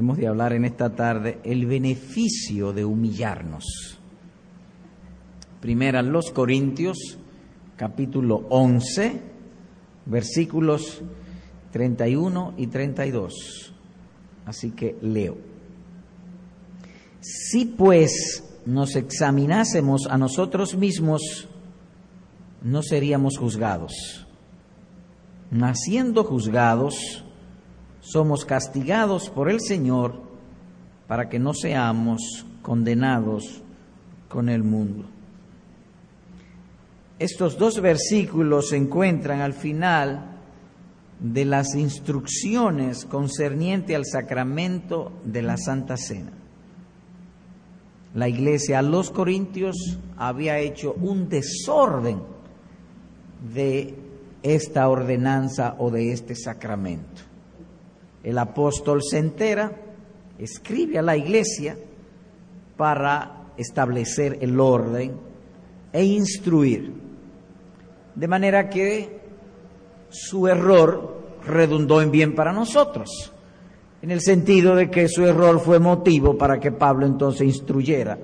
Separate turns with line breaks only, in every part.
hemos de hablar en esta tarde el beneficio de humillarnos. Primera los Corintios, capítulo 11, versículos 31 y 32. Así que leo. Si pues nos examinásemos a nosotros mismos, no seríamos juzgados. Naciendo juzgados, somos castigados por el Señor para que no seamos condenados con el mundo. Estos dos versículos se encuentran al final de las instrucciones concerniente al sacramento de la Santa Cena. La iglesia a los Corintios había hecho un desorden de esta ordenanza o de este sacramento. El apóstol se entera, escribe a la iglesia para establecer el orden e instruir. De manera que su error redundó en bien para nosotros, en el sentido de que su error fue motivo para que Pablo entonces instruyera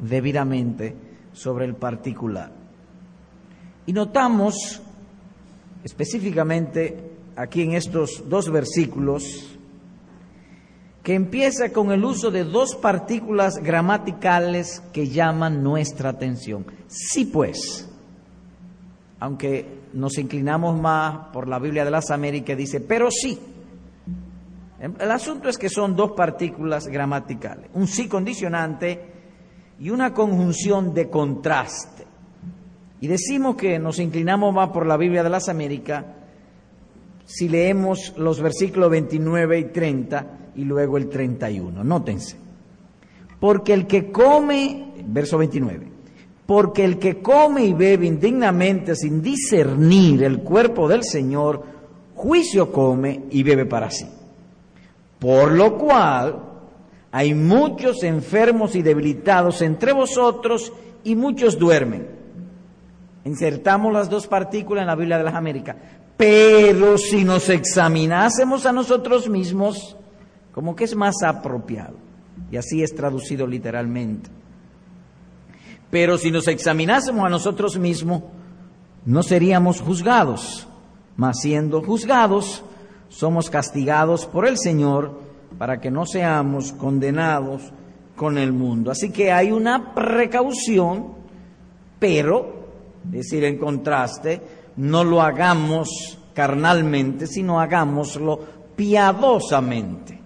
debidamente sobre el particular. Y notamos específicamente aquí en estos dos versículos que empieza con el uso de dos partículas gramaticales que llaman nuestra atención. Sí pues, aunque nos inclinamos más por la Biblia de las Américas, dice, pero sí. El asunto es que son dos partículas gramaticales, un sí condicionante y una conjunción de contraste. Y decimos que nos inclinamos más por la Biblia de las Américas si leemos los versículos 29 y 30 y luego el 31. Nótense. Porque el que come, verso 29, porque el que come y bebe indignamente sin discernir el cuerpo del Señor, juicio come y bebe para sí. Por lo cual hay muchos enfermos y debilitados entre vosotros y muchos duermen. Insertamos las dos partículas en la Biblia de las Américas. Pero si nos examinásemos a nosotros mismos, como que es más apropiado. Y así es traducido literalmente. Pero si nos examinásemos a nosotros mismos, no seríamos juzgados. Mas siendo juzgados, somos castigados por el Señor para que no seamos condenados con el mundo. Así que hay una precaución, pero es decir, en contraste, no lo hagamos carnalmente, sino hagámoslo piadosamente.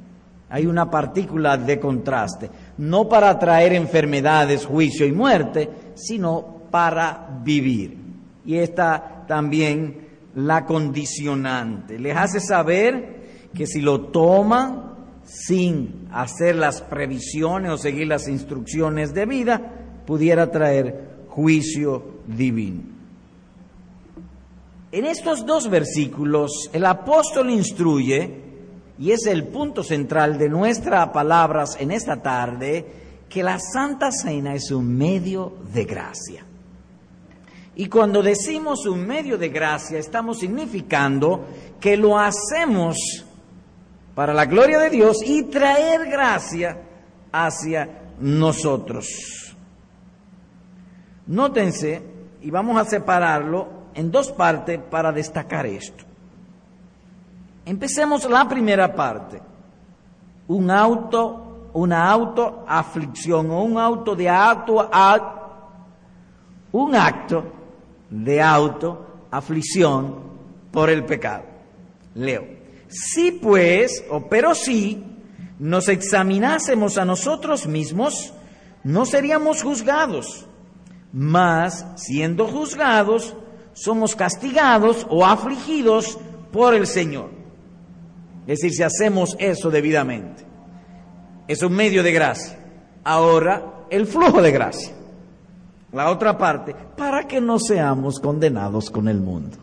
Hay una partícula de contraste, no para traer enfermedades, juicio y muerte, sino para vivir. Y esta también la condicionante. Les hace saber que si lo toman sin hacer las previsiones o seguir las instrucciones de vida, pudiera traer juicio divino. En estos dos versículos el apóstol instruye, y es el punto central de nuestras palabras en esta tarde, que la Santa Cena es un medio de gracia. Y cuando decimos un medio de gracia, estamos significando que lo hacemos para la gloria de Dios y traer gracia hacia nosotros. Nótense, y vamos a separarlo en dos partes para destacar esto. Empecemos la primera parte. Un auto, una autoaflicción o un auto de auto, un acto de autoaflicción por el pecado. Leo. Si pues, o pero si, nos examinásemos a nosotros mismos, no seríamos juzgados mas siendo juzgados, somos castigados o afligidos por el Señor. Es decir, si hacemos eso debidamente, es un medio de gracia. Ahora, el flujo de gracia. La otra parte, para que no seamos condenados con el mundo.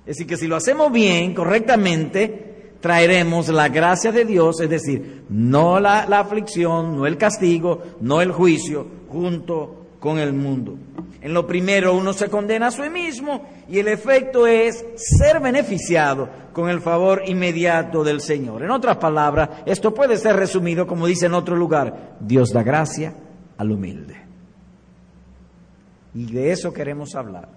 Es decir, que si lo hacemos bien, correctamente, traeremos la gracia de Dios, es decir, no la, la aflicción, no el castigo, no el juicio, junto con el mundo. En lo primero uno se condena a sí mismo y el efecto es ser beneficiado con el favor inmediato del Señor. En otras palabras, esto puede ser resumido como dice en otro lugar, Dios da gracia al humilde. Y de eso queremos hablar,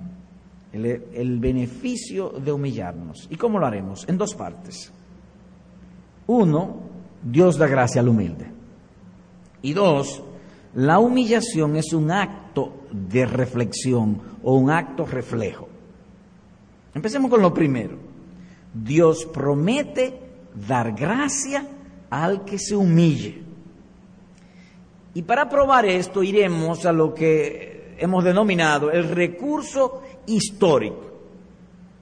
el, beneficio de humillarnos. ¿Y cómo lo haremos? En dos partes. Uno, Dios da gracia al humilde. Y dos, la humillación es un acto de reflexión o un acto reflejo. Empecemos con lo primero. Dios promete dar gracia al que se humille. Y para probar esto iremos a lo que hemos denominado el recurso histórico.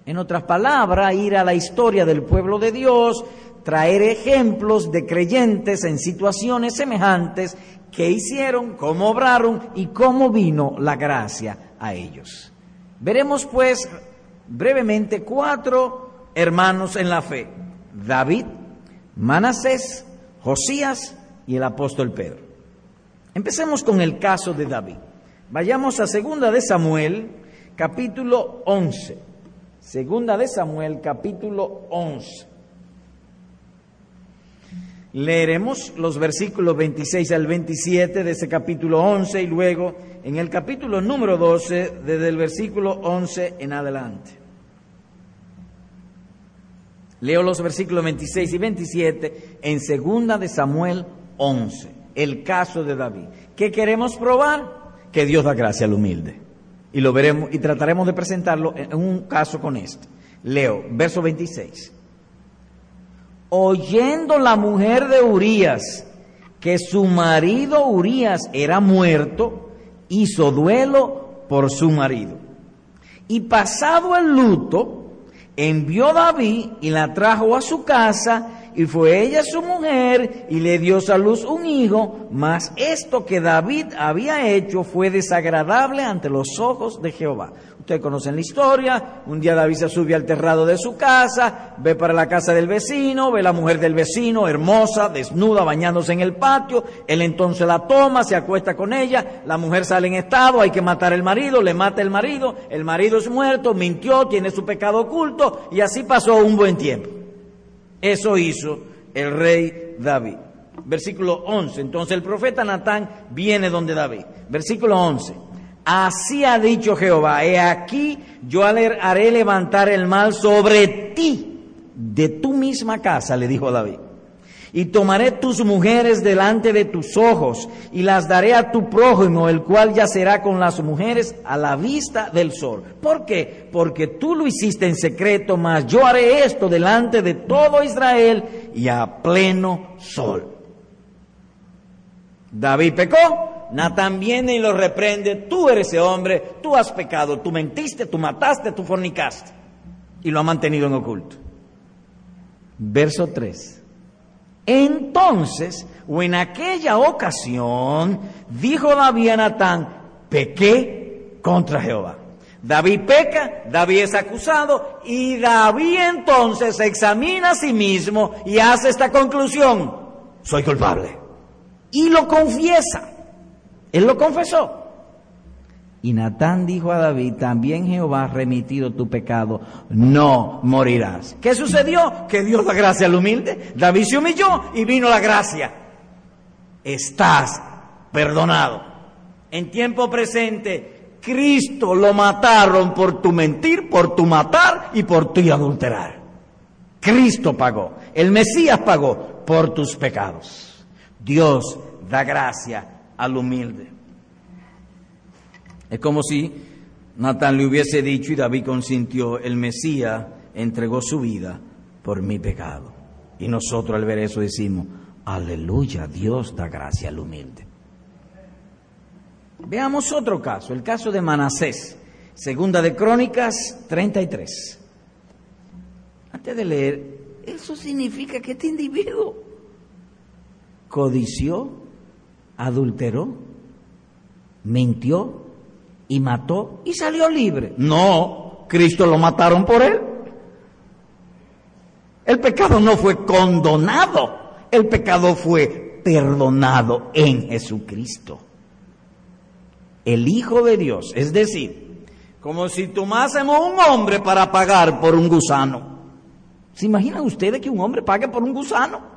En otras palabras, ir a la historia del pueblo de Dios, traer ejemplos de creyentes en situaciones semejantes qué hicieron, cómo obraron y cómo vino la gracia a ellos. Veremos pues brevemente cuatro hermanos en la fe, David, Manasés, Josías y el apóstol Pedro. Empecemos con el caso de David. Vayamos a segunda de Samuel, capítulo 11. Segunda de Samuel, capítulo 11. Leeremos los versículos 26 al 27 de ese capítulo 11 y luego en el capítulo número 12 desde el versículo 11 en adelante. Leo los versículos 26 y 27 en segunda de Samuel 11, el caso de David. ¿Qué queremos probar? Que Dios da gracia al humilde. Y lo veremos y trataremos de presentarlo en un caso con este. Leo, verso 26 oyendo la mujer de Urías que su marido Urías era muerto, hizo duelo por su marido. Y pasado el luto, envió David y la trajo a su casa, y fue ella su mujer, y le dio a luz un hijo, mas esto que David había hecho fue desagradable ante los ojos de Jehová. Ustedes conocen la historia, un día David se sube al terrado de su casa, ve para la casa del vecino, ve la mujer del vecino, hermosa, desnuda, bañándose en el patio, él entonces la toma, se acuesta con ella, la mujer sale en estado, hay que matar al marido, le mata el marido, el marido es muerto, mintió, tiene su pecado oculto, y así pasó un buen tiempo. Eso hizo el rey David. Versículo 11. Entonces el profeta Natán viene donde David. Versículo 11. Así ha dicho Jehová, he aquí yo haré levantar el mal sobre ti, de tu misma casa, le dijo David. Y tomaré tus mujeres delante de tus ojos y las daré a tu prójimo, el cual yacerá con las mujeres a la vista del sol. ¿Por qué? Porque tú lo hiciste en secreto, mas yo haré esto delante de todo Israel y a pleno sol. David pecó, Natán viene y lo reprende, tú eres ese hombre, tú has pecado, tú mentiste, tú mataste, tú fornicaste. Y lo ha mantenido en oculto. Verso 3. Entonces, o en aquella ocasión, dijo David a Natán, pequé contra Jehová. David peca, David es acusado y David entonces examina a sí mismo y hace esta conclusión, soy culpable. Y lo confiesa. Él lo confesó. Y Natán dijo a David, también Jehová ha remitido tu pecado, no morirás. ¿Qué sucedió? Que Dios da gracia al humilde. David se humilló y vino la gracia. Estás perdonado. En tiempo presente, Cristo lo mataron por tu mentir, por tu matar y por tu adulterar. Cristo pagó. El Mesías pagó por tus pecados. Dios da gracia al humilde. Es como si Natán le hubiese dicho y David consintió, el Mesías entregó su vida por mi pecado. Y nosotros al ver eso decimos, aleluya, Dios da gracia al humilde. Veamos otro caso, el caso de Manasés, segunda de Crónicas 33. Antes de leer, eso significa que este individuo codició adulteró, mintió y mató y salió libre. No, Cristo lo mataron por él. El pecado no fue condonado, el pecado fue perdonado en Jesucristo. el Hijo de Dios. Es decir, como si tomásemos un hombre para pagar por un gusano. ¿Se imaginan ustedes que un hombre pague por un gusano?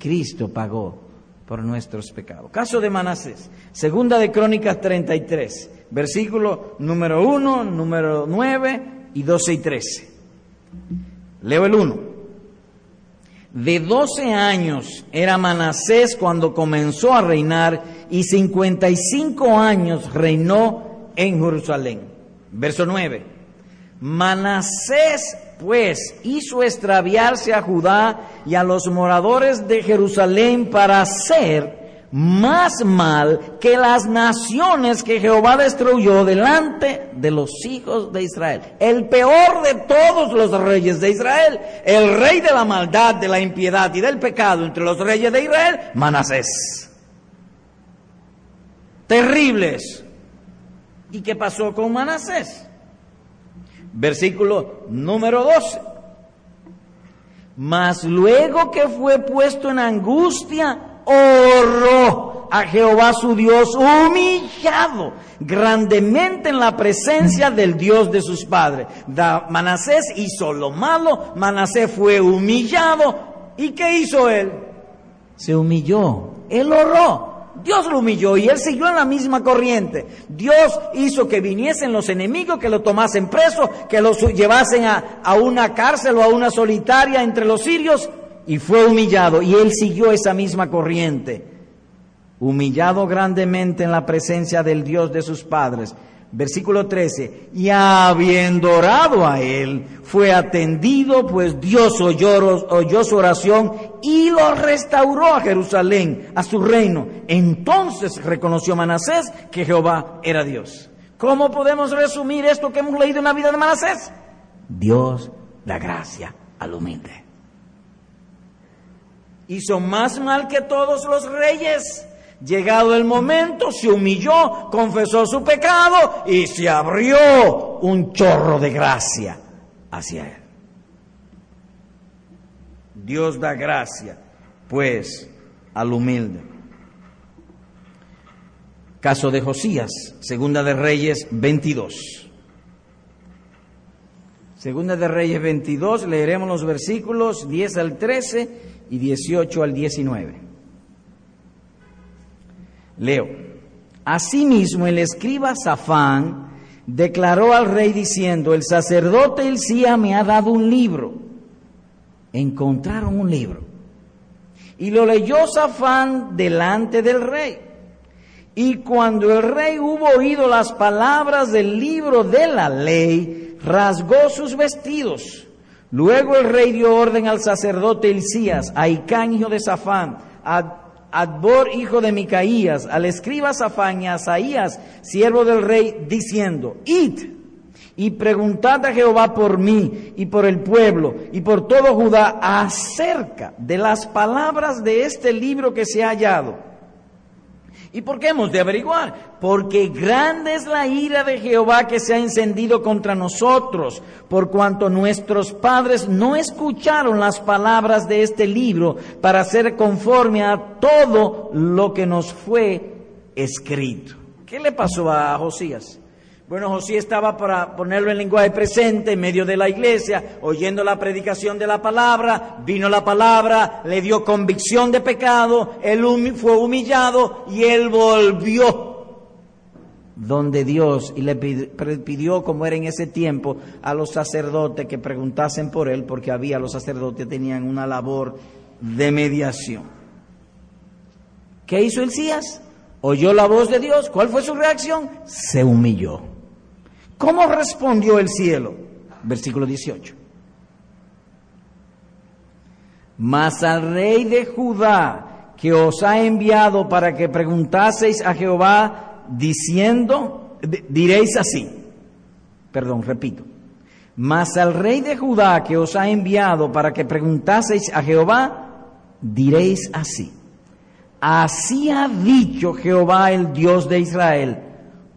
Cristo pagó por nuestros pecados. Caso de Manasés, segunda de Crónicas 33, versículo número 1, número 9 y 12 y 13. Leo el 1. De 12 años era Manasés cuando comenzó a reinar y 55 años reinó en Jerusalén. Verso 9. Manasés pues hizo extraviarse a Judá y a los moradores de Jerusalén para hacer más mal que las naciones que Jehová destruyó delante de los hijos de Israel. El peor de todos los reyes de Israel, el rey de la maldad, de la impiedad y del pecado entre los reyes de Israel, Manasés. Terribles. ¿Y qué pasó con Manasés? Versículo número 12. Mas luego que fue puesto en angustia, oró a Jehová su Dios, humillado grandemente en la presencia del Dios de sus padres. Manasés hizo lo malo, Manasés fue humillado. ¿Y qué hizo él? Se humilló, él oró. Dios lo humilló y él siguió en la misma corriente. Dios hizo que viniesen los enemigos, que lo tomasen preso, que lo llevasen a, a una cárcel o a una solitaria entre los sirios y fue humillado y él siguió esa misma corriente. Humillado grandemente en la presencia del Dios de sus padres. Versículo 13, y habiendo orado a él, fue atendido, pues Dios oyó, oyó, su oración y lo restauró a Jerusalén, a su reino. Entonces reconoció Manasés que Jehová era Dios. ¿Cómo podemos resumir esto que hemos leído en la vida de Manasés? Dios da gracia al humilde. Hizo más mal que todos los reyes Llegado el momento, se humilló, confesó su pecado y se abrió un chorro de gracia hacia él. Dios da gracia, pues, al humilde. Caso de Josías, Segunda de Reyes 22. Segunda de Reyes 22, leeremos los versículos 10 al 13 y 18 al 19. Leo. Asimismo, el escriba Safán declaró al rey diciendo, el sacerdote Elcía me ha dado un libro. Encontraron un libro. Y lo leyó Safán delante del rey. Y cuando el rey hubo oído las palabras del libro de la ley, rasgó sus vestidos. Luego el rey dio orden al sacerdote Elías, a Icán, hijo de Safán, a Adbor, hijo de Micaías, al escriba Safán y a Asaías, siervo del rey, diciendo, id y preguntad a Jehová por mí y por el pueblo y por todo Judá acerca de las palabras de este libro que se ha hallado ¿Y por qué hemos de averiguar? Porque grande es la ira de Jehová que se ha encendido contra nosotros, por cuanto nuestros padres no escucharon las palabras de este libro para ser conforme a todo lo que nos fue escrito. ¿Qué le pasó a Josías? Bueno, José estaba para ponerlo en lenguaje presente en medio de la iglesia, oyendo la predicación de la palabra, vino la palabra, le dio convicción de pecado, él fue humillado y él volvió donde Dios y le pidió, como era en ese tiempo, a los sacerdotes que preguntasen por él, porque había los sacerdotes tenían una labor de mediación. ¿Qué hizo Elías? Oyó la voz de Dios. ¿Cuál fue su reacción? Se humilló. ¿Cómo respondió el cielo? Versículo 18. Mas al rey de Judá que os ha enviado para que preguntaseis a Jehová diciendo, diréis así, perdón, repito, mas al rey de Judá que os ha enviado para que preguntaseis a Jehová, diréis así, así ha dicho Jehová el Dios de Israel,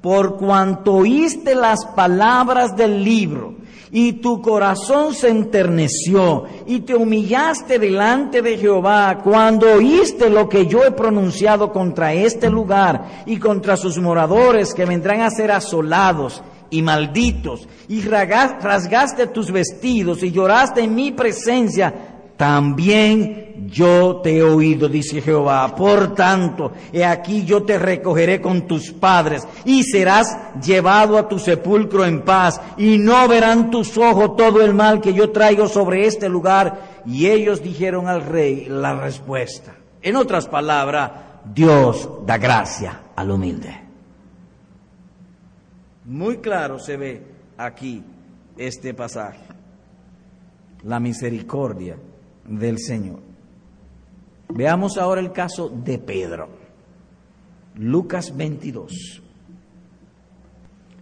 por cuanto oíste las palabras del libro y tu corazón se enterneció y te humillaste delante de Jehová cuando oíste lo que yo he pronunciado contra este lugar y contra sus moradores que vendrán a ser asolados y malditos, y rasgaste tus vestidos y lloraste en mi presencia, también yo te he oído, dice Jehová. Por tanto, he aquí yo te recogeré con tus padres y serás llevado a tu sepulcro en paz y no verán tus ojos todo el mal que yo traigo sobre este lugar. Y ellos dijeron al rey la respuesta. En otras palabras, Dios da gracia al humilde. Muy claro se ve aquí este pasaje. La misericordia del Señor. Veamos ahora el caso de Pedro. Lucas 22.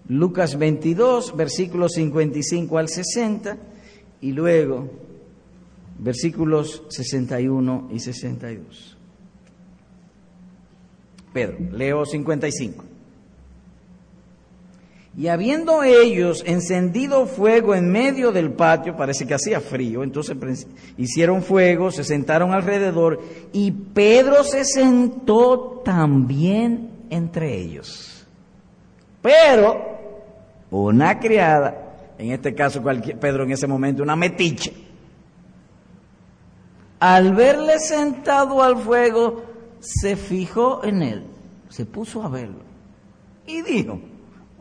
Lucas 22, versículos 55 al 60 y luego versículos 61 y 62. Pedro, leo 55. Y habiendo ellos encendido fuego en medio del patio, parece que hacía frío, entonces hicieron fuego, se sentaron alrededor y Pedro se sentó también entre ellos. Pero una criada, en este caso cualquier, Pedro en ese momento, una metiche, al verle sentado al fuego, se fijó en él, se puso a verlo y dijo,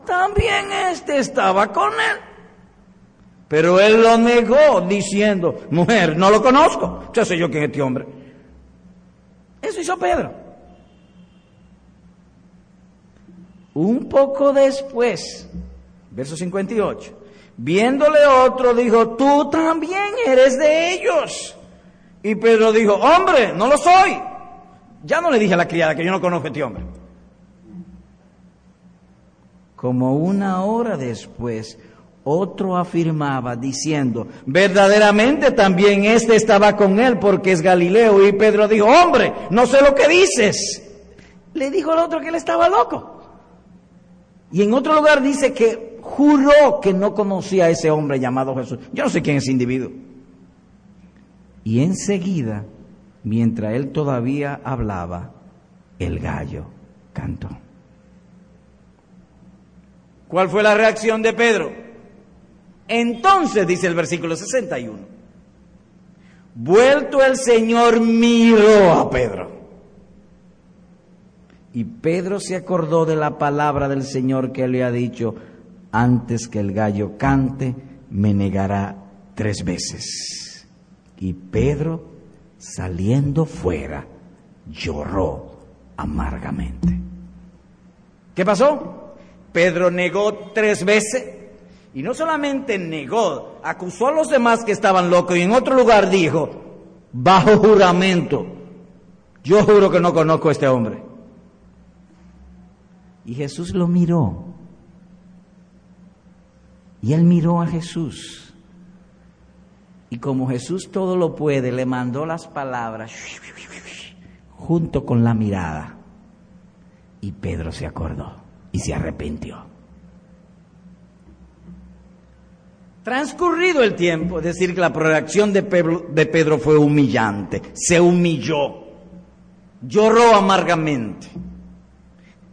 también este estaba con él. Pero él lo negó diciendo, mujer, no lo conozco, ya sé yo quién es este hombre. Eso hizo Pedro. Un poco después, verso 58, viéndole otro, dijo, tú también eres de ellos. Y Pedro dijo, hombre, no lo soy. Ya no le dije a la criada que yo no conozco a este hombre. Como una hora después, otro afirmaba diciendo, verdaderamente también este estaba con él porque es Galileo. Y Pedro dijo, hombre, no sé lo que dices. Le dijo el otro que él estaba loco. Y en otro lugar dice que juró que no conocía a ese hombre llamado Jesús. Yo no sé quién es ese individuo. Y enseguida, mientras él todavía hablaba, el gallo cantó. ¿Cuál fue la reacción de Pedro? Entonces, dice el versículo 61, vuelto el Señor miró a Pedro. Y Pedro se acordó de la palabra del Señor que le ha dicho, antes que el gallo cante, me negará tres veces. Y Pedro, saliendo fuera, lloró amargamente. ¿Qué pasó? Pedro negó tres veces y no solamente negó, acusó a los demás que estaban locos y en otro lugar dijo, bajo juramento, yo juro que no conozco a este hombre. Y Jesús lo miró. Y él miró a Jesús. Y como Jesús todo lo puede, le mandó las palabras junto con la mirada. Y Pedro se acordó y se arrepintió. Transcurrido el tiempo, es decir, que la reacción de Pedro, de Pedro fue humillante, se humilló, lloró amargamente.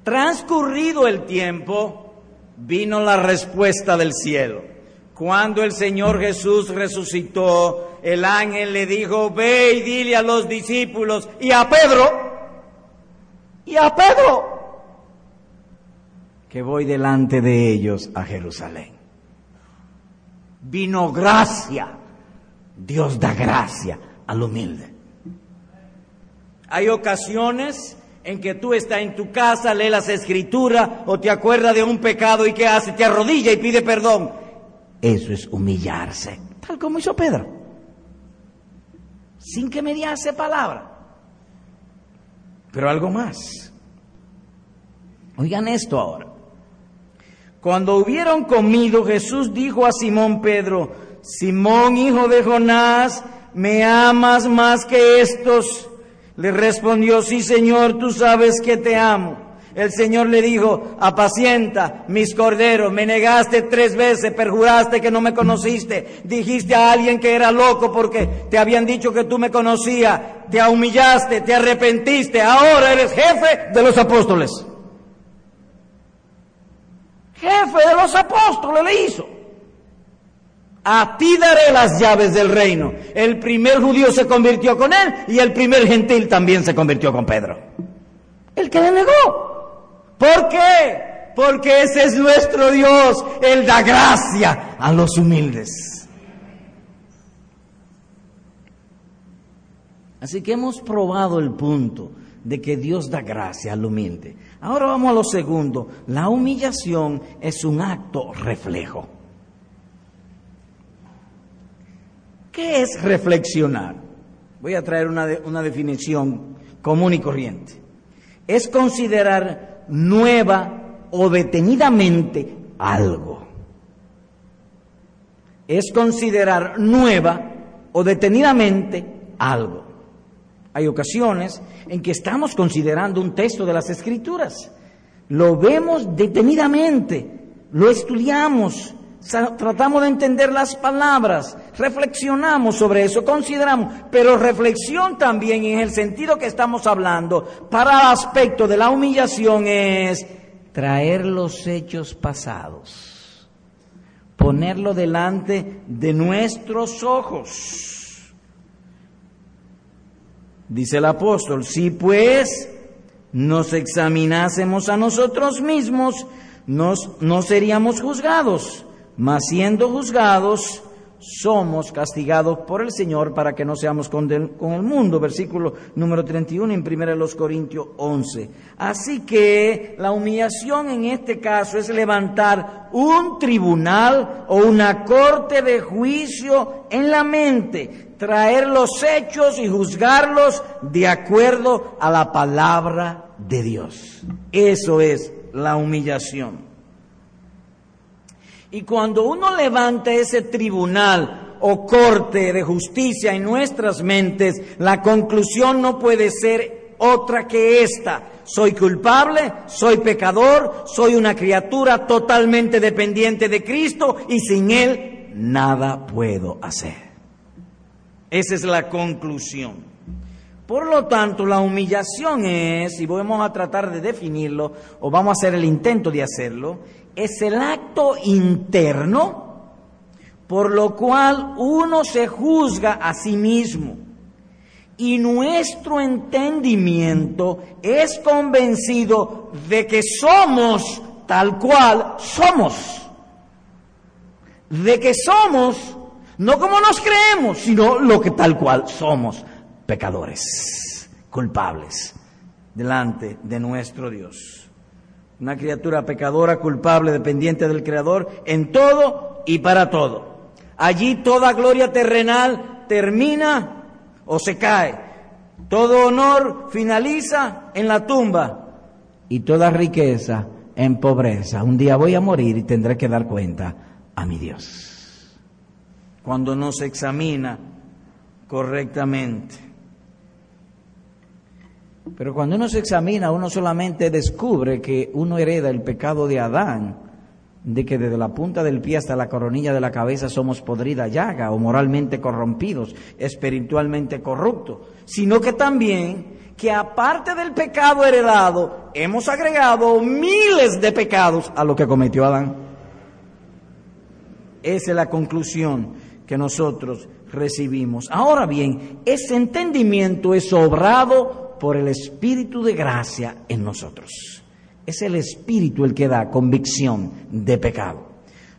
Transcurrido el tiempo, vino la respuesta del cielo. Cuando el Señor Jesús resucitó, el ángel le dijo, ve y dile a los discípulos y a Pedro, y a Pedro, que voy delante de ellos a Jerusalén. Vino gracia. Dios da gracia al humilde. Hay ocasiones en que tú estás en tu casa, lees las escrituras o te acuerdas de un pecado y ¿qué hace? Te arrodilla y pide perdón. Eso es humillarse, tal como hizo Pedro. Sin que mediase palabra. Pero algo más. Oigan esto ahora. Cuando hubieron comido, Jesús dijo a Simón Pedro, Simón, hijo de Jonás, ¿me amas más que estos? Le respondió, sí Señor, tú sabes que te amo. El Señor le dijo, apacienta mis corderos, me negaste tres veces, perjuraste que no me conociste, dijiste a alguien que era loco porque te habían dicho que tú me conocías, te humillaste, te arrepentiste, ahora eres jefe de los apóstoles. Jefe de los apóstoles le hizo. A ti daré las llaves del reino. El primer judío se convirtió con él y el primer gentil también se convirtió con Pedro. El que le negó. ¿Por qué? Porque ese es nuestro Dios. Él da gracia a los humildes. Así que hemos probado el punto de que Dios da gracia al humilde. Ahora vamos a lo segundo. La humillación es un acto reflejo. ¿Qué es reflexionar? Voy a traer una, una definición común y corriente. Es considerar nueva o detenidamente algo. Es considerar nueva o detenidamente algo. Hay ocasiones en que estamos considerando un texto de las Escrituras. Lo vemos detenidamente, lo estudiamos, tratamos de entender las palabras, reflexionamos sobre eso, consideramos, pero reflexión también en el sentido que estamos hablando para el aspecto de la humillación es traer los hechos pasados, ponerlo delante de nuestros ojos. Dice el apóstol, si pues nos examinásemos a nosotros mismos, no seríamos juzgados mas siendo juzgados, somos castigados por el Señor para que no seamos con, con el mundo. Versículo número 31 en 1 los Corintios 11. Así que la humillación en este caso es levantar un tribunal o una corte de juicio en la mente, traer los hechos y juzgarlos de acuerdo a la palabra de Dios. Eso es la humillación. Y cuando uno levanta ese tribunal o corte de justicia en nuestras mentes, la conclusión no puede ser otra que esta. Soy culpable, soy pecador, soy una criatura totalmente dependiente de Cristo y sin Él nada puedo hacer. Esa es la conclusión. Por lo tanto, la humillación es, y vamos a tratar de definirlo, o vamos a hacer el intento de hacerlo, es el acto interno por lo cual uno se juzga a sí mismo. Y nuestro entendimiento es convencido de que somos tal cual somos, de que somos no como nos creemos, sino lo que tal cual somos, pecadores, culpables, delante de nuestro Dios una criatura pecadora, culpable, dependiente del Creador, en todo y para todo. Allí toda gloria terrenal termina o se cae. Todo honor finaliza en la tumba y toda riqueza en pobreza. Un día voy a morir y tendré que dar cuenta a mi Dios. Cuando no se examina correctamente. Pero cuando uno se examina, uno solamente descubre que uno hereda el pecado de Adán, de que desde la punta del pie hasta la coronilla de la cabeza somos podrida llaga o moralmente corrompidos, espiritualmente corruptos, sino que también que aparte del pecado heredado, hemos agregado miles de pecados a lo que cometió Adán. Esa es la conclusión que nosotros recibimos. Ahora bien, ese entendimiento es obrado por el Espíritu de gracia en nosotros. Es el Espíritu el que da convicción de pecado.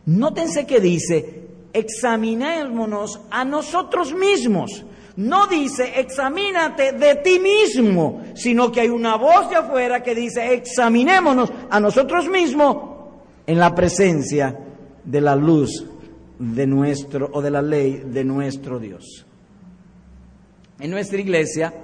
Nótense que dice, examinémonos a nosotros mismos. No dice, examínate de ti mismo, sino que hay una voz de afuera que dice, examinémonos a nosotros mismos en la presencia de la luz de nuestro o de la ley de nuestro Dios. En nuestra iglesia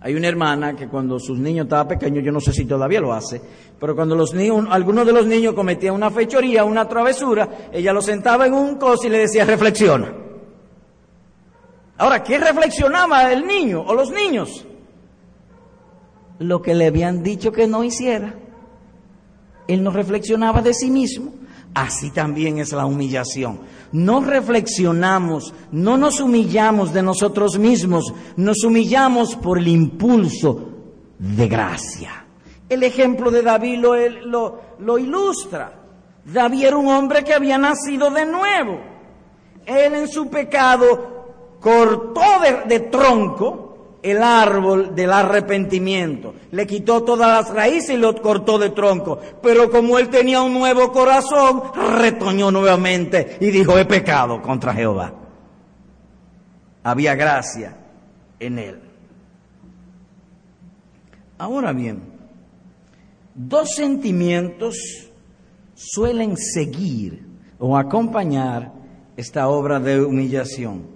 hay una hermana que cuando sus niños estaban pequeños, yo no sé si todavía lo hace, pero cuando los niños, algunos de los niños cometían una fechoría, una travesura, ella lo sentaba en un coso y le decía, reflexiona. Ahora, ¿qué reflexionaba el niño o los niños? lo que le habían dicho que no hiciera. Él no reflexionaba de sí mismo. Así también es la humillación. No reflexionamos, no nos humillamos de nosotros mismos, nos humillamos por el impulso de gracia. El ejemplo de David lo, ilustra. David era un hombre que había nacido de nuevo. Él en su pecado cortó de tronco el árbol del arrepentimiento. Le quitó todas las raíces y lo cortó de tronco. Pero como él tenía un nuevo corazón, retoñó nuevamente y dijo, he pecado contra Jehová. Había gracia en él. Ahora bien, dos sentimientos suelen seguir o acompañar esta obra de humillación.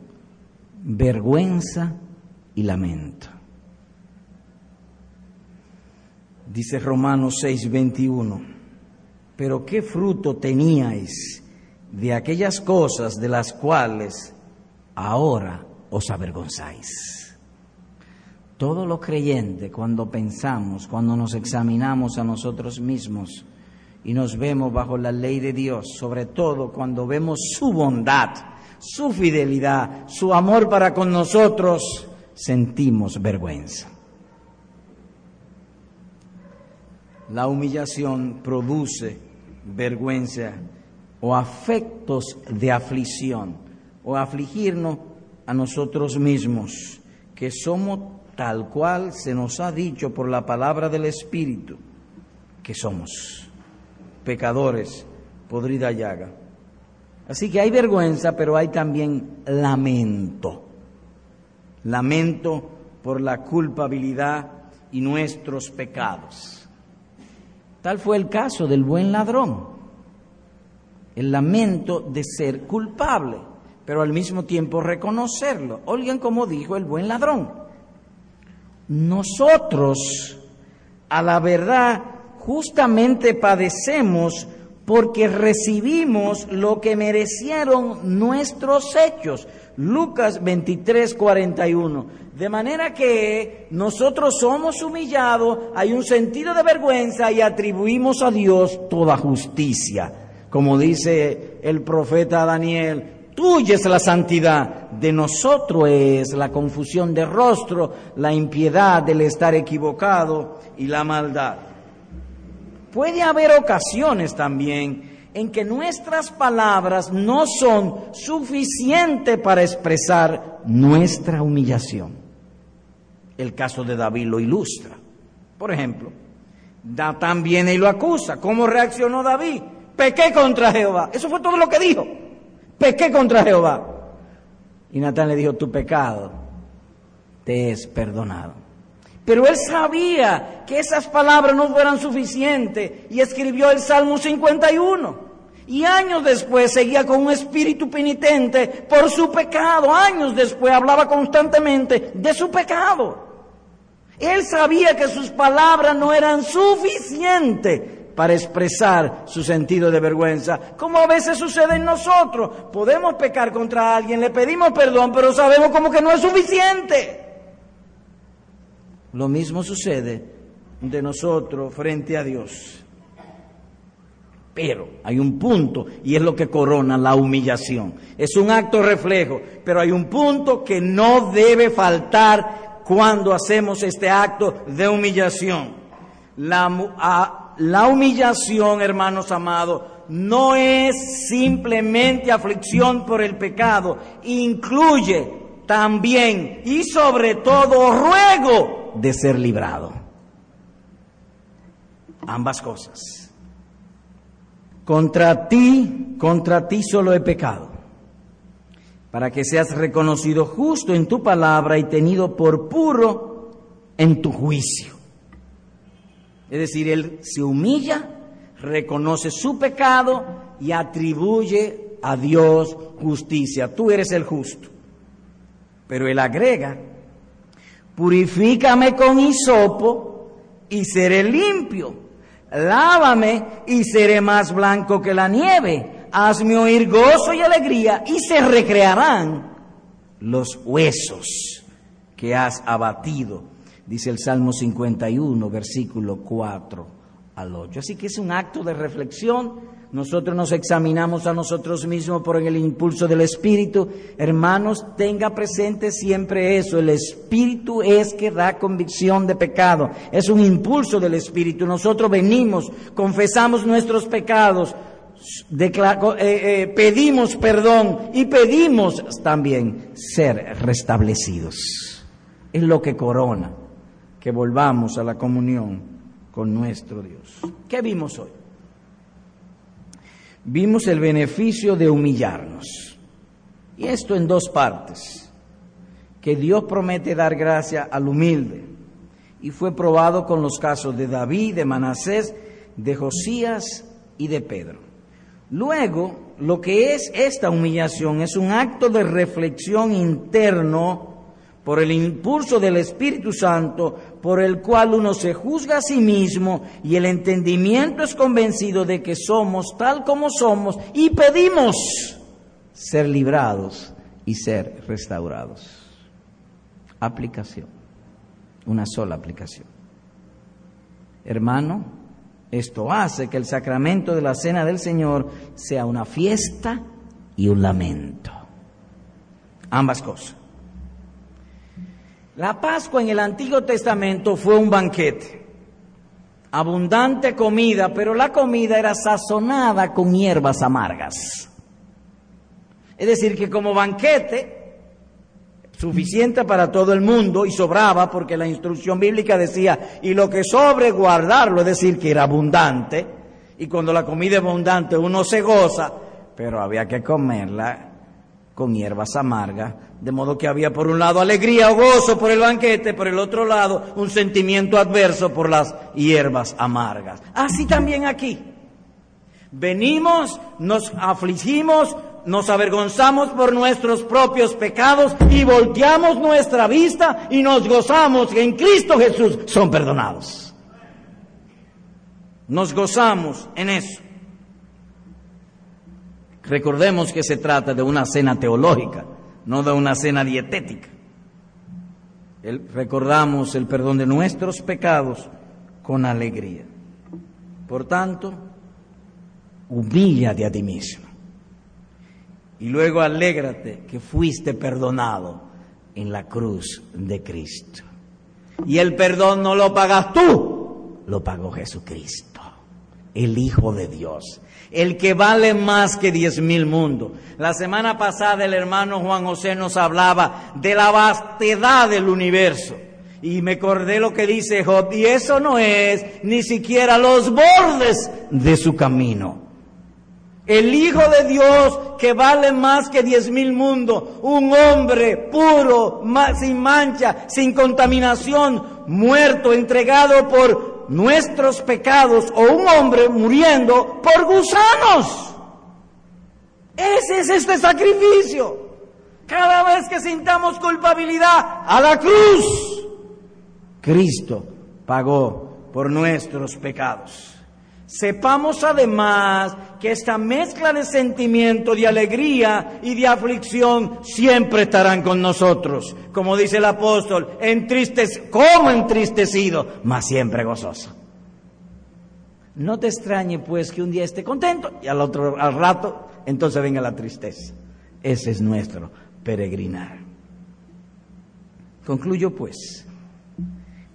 Vergüenza y lamento. Dice Romanos 6:21, pero qué fruto teníais de aquellas cosas de las cuales ahora os avergonzáis. Todo lo creyente, cuando pensamos, cuando nos examinamos a nosotros mismos y nos vemos bajo la ley de Dios, sobre todo cuando vemos su bondad, su fidelidad, su amor para con nosotros, sentimos vergüenza. La humillación produce vergüenza o afectos de aflicción o afligirnos a nosotros mismos, que somos tal cual se nos ha dicho por la palabra del Espíritu, que somos pecadores, podrida llaga. Así que hay vergüenza, pero hay también lamento lamento por la culpabilidad y nuestros pecados. Tal fue el caso del buen ladrón, el lamento de ser culpable, pero al mismo tiempo reconocerlo. Oigan como dijo el buen ladrón. Nosotros, a la verdad, justamente padecemos porque recibimos lo que merecieron nuestros hechos. Lucas 23, 41. De manera que nosotros somos humillados, hay un sentido de vergüenza y atribuimos a Dios toda justicia. Como dice el profeta Daniel, tuya es la santidad, de nosotros es la confusión de rostro, la impiedad del estar equivocado y la maldad. Puede haber ocasiones también en que nuestras palabras no son suficientes para expresar nuestra humillación. El caso de David lo ilustra. Por ejemplo, Natán viene y lo acusa. ¿Cómo reaccionó David? Pequé contra Jehová. Eso fue todo lo que dijo. Pequé contra Jehová. Y Natán le dijo, tu pecado te es perdonado. Pero él sabía que esas palabras no fueran suficientes y escribió el Salmo 51. Y años después seguía con un espíritu penitente por su pecado. Años después hablaba constantemente de su pecado. Él sabía que sus palabras no eran suficientes para expresar su sentido de vergüenza, como a veces sucede en nosotros. Podemos pecar contra alguien, le pedimos perdón, pero sabemos como que no es suficiente. Lo mismo sucede de nosotros frente a Dios. Pero hay un punto y es lo que corona la humillación. Es un acto reflejo, pero hay un punto que no debe faltar cuando hacemos este acto de humillación. La, la humillación, hermanos amados, no es simplemente aflicción por el pecado, incluye también y sobre todo ruego de ser librado. Ambas cosas. Contra ti, contra ti solo he pecado, para que seas reconocido justo en tu palabra y tenido por puro en tu juicio. Es decir, él se humilla, reconoce su pecado y atribuye a Dios justicia. Tú eres el justo. Pero él agrega Purifícame con hisopo y seré limpio. Lávame y seré más blanco que la nieve. Hazme oír gozo y alegría y se recrearán los huesos que has abatido. dice el Salmo 51, versículo 4 al 8. Así que es un acto de reflexión. Nosotros nos examinamos a nosotros mismos por el impulso del Espíritu. Hermanos, tenga presente siempre eso. El Espíritu es que da convicción de pecado. Es un impulso del Espíritu. Nosotros venimos, confesamos nuestros pecados, eh, eh, pedimos perdón y pedimos también ser restablecidos. Es lo que corona, que volvamos a la comunión con nuestro Dios. ¿Qué vimos hoy? Vimos el beneficio de humillarnos. Y esto en dos partes. Que Dios promete dar gracia al humilde. Y fue probado con los casos de David, de Manasés, de Josías y de Pedro. Luego, lo que es esta humillación es un acto de reflexión interno por el impulso del Espíritu Santo, por el cual uno se juzga a sí mismo y el entendimiento es convencido de que somos tal como somos y pedimos ser librados y ser restaurados. Aplicación, una sola aplicación. Hermano, esto hace que el sacramento de la cena del Señor sea una fiesta y un lamento. Ambas cosas. La Pascua en el Antiguo Testamento fue un banquete, abundante comida, pero la comida era sazonada con hierbas amargas. Es decir, que como banquete, suficiente para todo el mundo y sobraba porque la instrucción bíblica decía, y lo que sobre guardarlo, es decir, que era abundante, y cuando la comida es abundante uno se goza, pero había que comerla con hierbas amargas, de modo que había por un lado alegría o gozo por el banquete, por el otro lado un sentimiento adverso por las hierbas amargas. Así también aquí. Venimos, nos afligimos, nos avergonzamos por nuestros propios pecados y volteamos nuestra vista y nos gozamos que en Cristo Jesús son perdonados. Nos gozamos en eso. Recordemos que se trata de una cena teológica, no de una cena dietética. recordamos el perdón de nuestros pecados con alegría. Por tanto, humíllate a ti mismo. Y luego alégrate que fuiste perdonado en la cruz de Cristo. Y el perdón no lo pagas tú, lo pagó Jesucristo, el Hijo de Dios, el que vale más que diez mil mundos. La semana pasada el hermano Juan José nos hablaba de la vastedad del universo. Y me acordé lo que dice Job, y eso no es ni siquiera los bordes de su camino. El Hijo de Dios que vale más que diez mil mundos, un hombre puro, sin mancha, sin contaminación, muerto, entregado por nuestros pecados, o un hombre muriendo por gusanos. Ese es este sacrificio. Cada vez que sintamos culpabilidad, a la cruz. Cristo pagó por nuestros pecados. Sepamos además que esta mezcla de sentimiento, de alegría y de aflicción siempre estarán con nosotros. Como dice el apóstol, entristecido, como entristecido, mas siempre gozoso. No te extrañe pues que un día esté contento y al otro al rato entonces venga la tristeza. Ese es nuestro peregrinar. Concluyo pues.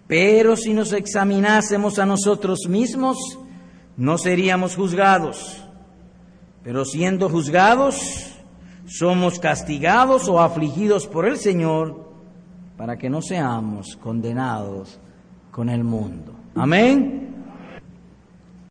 Pero si nos examinásemos a nosotros mismos, no seríamos juzgados, pero siendo juzgados, somos castigados o afligidos por el Señor para que no seamos condenados con el mundo. Amén.